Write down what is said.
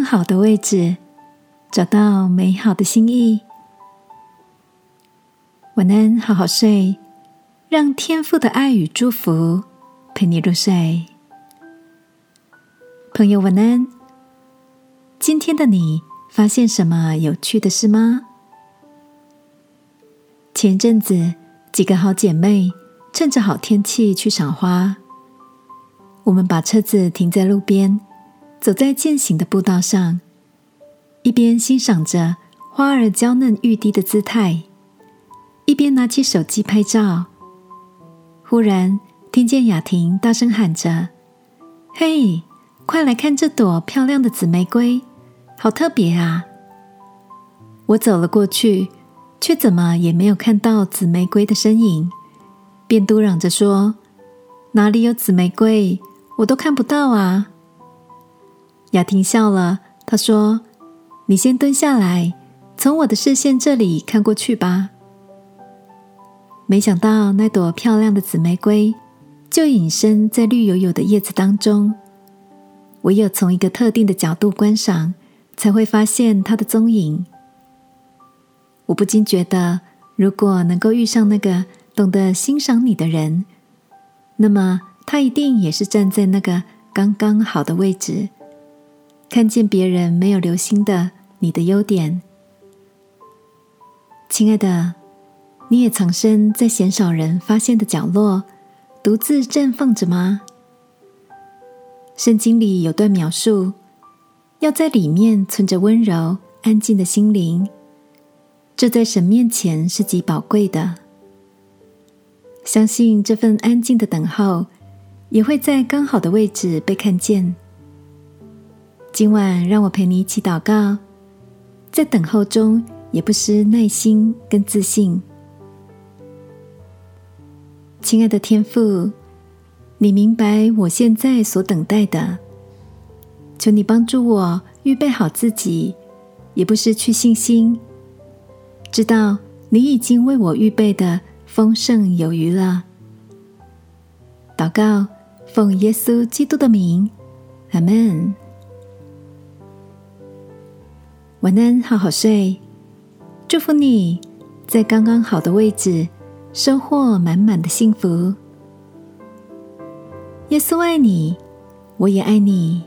更好的位置，找到美好的心意。晚安，好好睡，让天父的爱与祝福陪你入睡。朋友，晚安。今天的你发现什么有趣的事吗？前阵子，几个好姐妹趁着好天气去赏花。我们把车子停在路边，走在渐行的步道上，一边欣赏着花儿娇嫩欲滴的姿态，一边拿起手机拍照。忽然听见雅婷大声喊着：“嘿，快来看这朵漂亮的紫玫瑰！”好特别啊！我走了过去，却怎么也没有看到紫玫瑰的身影，便嘟嚷着说：“哪里有紫玫瑰？我都看不到啊！”雅婷笑了，她说：“你先蹲下来，从我的视线这里看过去吧。”没想到那朵漂亮的紫玫瑰就隐身在绿油油的叶子当中，唯有从一个特定的角度观赏。才会发现它的踪影。我不禁觉得，如果能够遇上那个懂得欣赏你的人，那么他一定也是站在那个刚刚好的位置，看见别人没有留心的你的优点。亲爱的，你也藏身在鲜少人发现的角落，独自绽放着吗？圣经里有段描述。要在里面存着温柔、安静的心灵，这在神面前是极宝贵的。相信这份安静的等候，也会在刚好的位置被看见。今晚让我陪你一起祷告，在等候中也不失耐心跟自信。亲爱的天父，你明白我现在所等待的。求你帮助我预备好自己，也不失去信心。知道你已经为我预备的丰盛有余了。祷告，奉耶稣基督的名，阿门。晚安，好好睡。祝福你在刚刚好的位置，收获满满的幸福。耶稣爱你，我也爱你。